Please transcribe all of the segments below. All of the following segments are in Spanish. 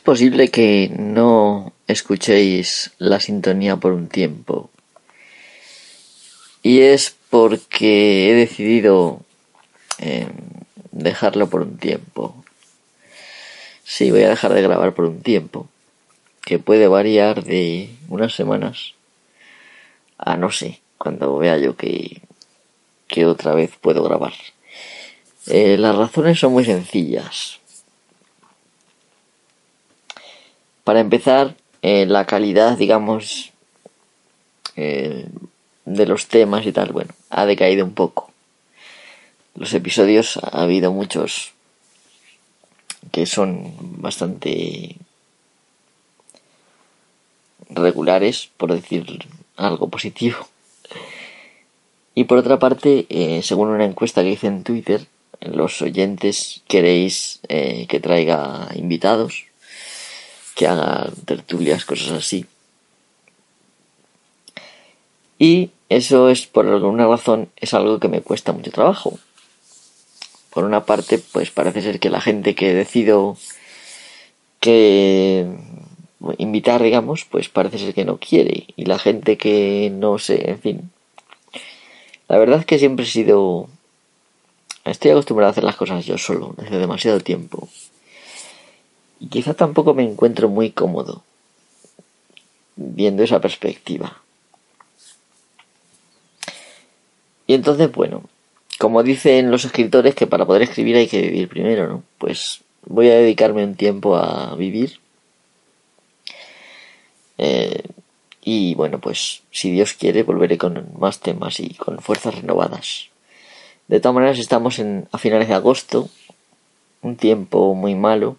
posible que no escuchéis la sintonía por un tiempo. Y es porque he decidido em, dejarlo por un tiempo. Sí, voy a dejar de grabar por un tiempo, que puede variar de unas semanas a no sé, cuando vea yo que, que otra vez puedo grabar. Eh, las razones son muy sencillas. Para empezar, eh, la calidad, digamos, eh, de los temas y tal, bueno, ha decaído un poco. Los episodios ha habido muchos que son bastante regulares, por decir algo positivo. Y por otra parte, eh, según una encuesta que hice en Twitter, los oyentes queréis que traiga invitados, que haga tertulias, cosas así. Y eso es por alguna razón es algo que me cuesta mucho trabajo. Por una parte, pues parece ser que la gente que decido que invitar, digamos, pues parece ser que no quiere. Y la gente que no sé, en fin. La verdad es que siempre he sido... Estoy acostumbrado a hacer las cosas yo solo, desde demasiado tiempo. Quizá tampoco me encuentro muy cómodo viendo esa perspectiva. Y entonces, bueno, como dicen los escritores que para poder escribir hay que vivir primero, ¿no? Pues voy a dedicarme un tiempo a vivir. Eh, y bueno, pues si Dios quiere volveré con más temas y con fuerzas renovadas. De todas maneras estamos en, a finales de agosto, un tiempo muy malo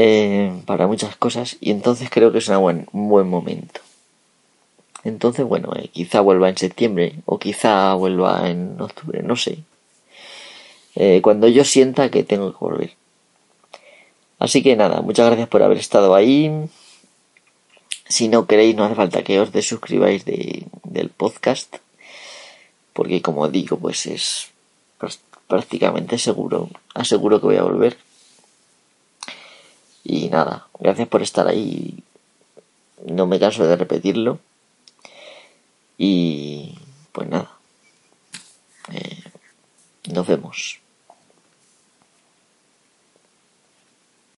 eh, para muchas cosas y entonces creo que es un buen momento. Entonces, bueno, eh, quizá vuelva en septiembre o quizá vuelva en octubre, no sé. Eh, cuando yo sienta que tengo que volver. Así que nada, muchas gracias por haber estado ahí. Si no queréis, no hace falta que os desuscribáis de, del podcast. Porque como digo, pues es prácticamente seguro. Aseguro que voy a volver. Y nada, gracias por estar ahí. No me canso de repetirlo. Y pues nada, eh, nos vemos.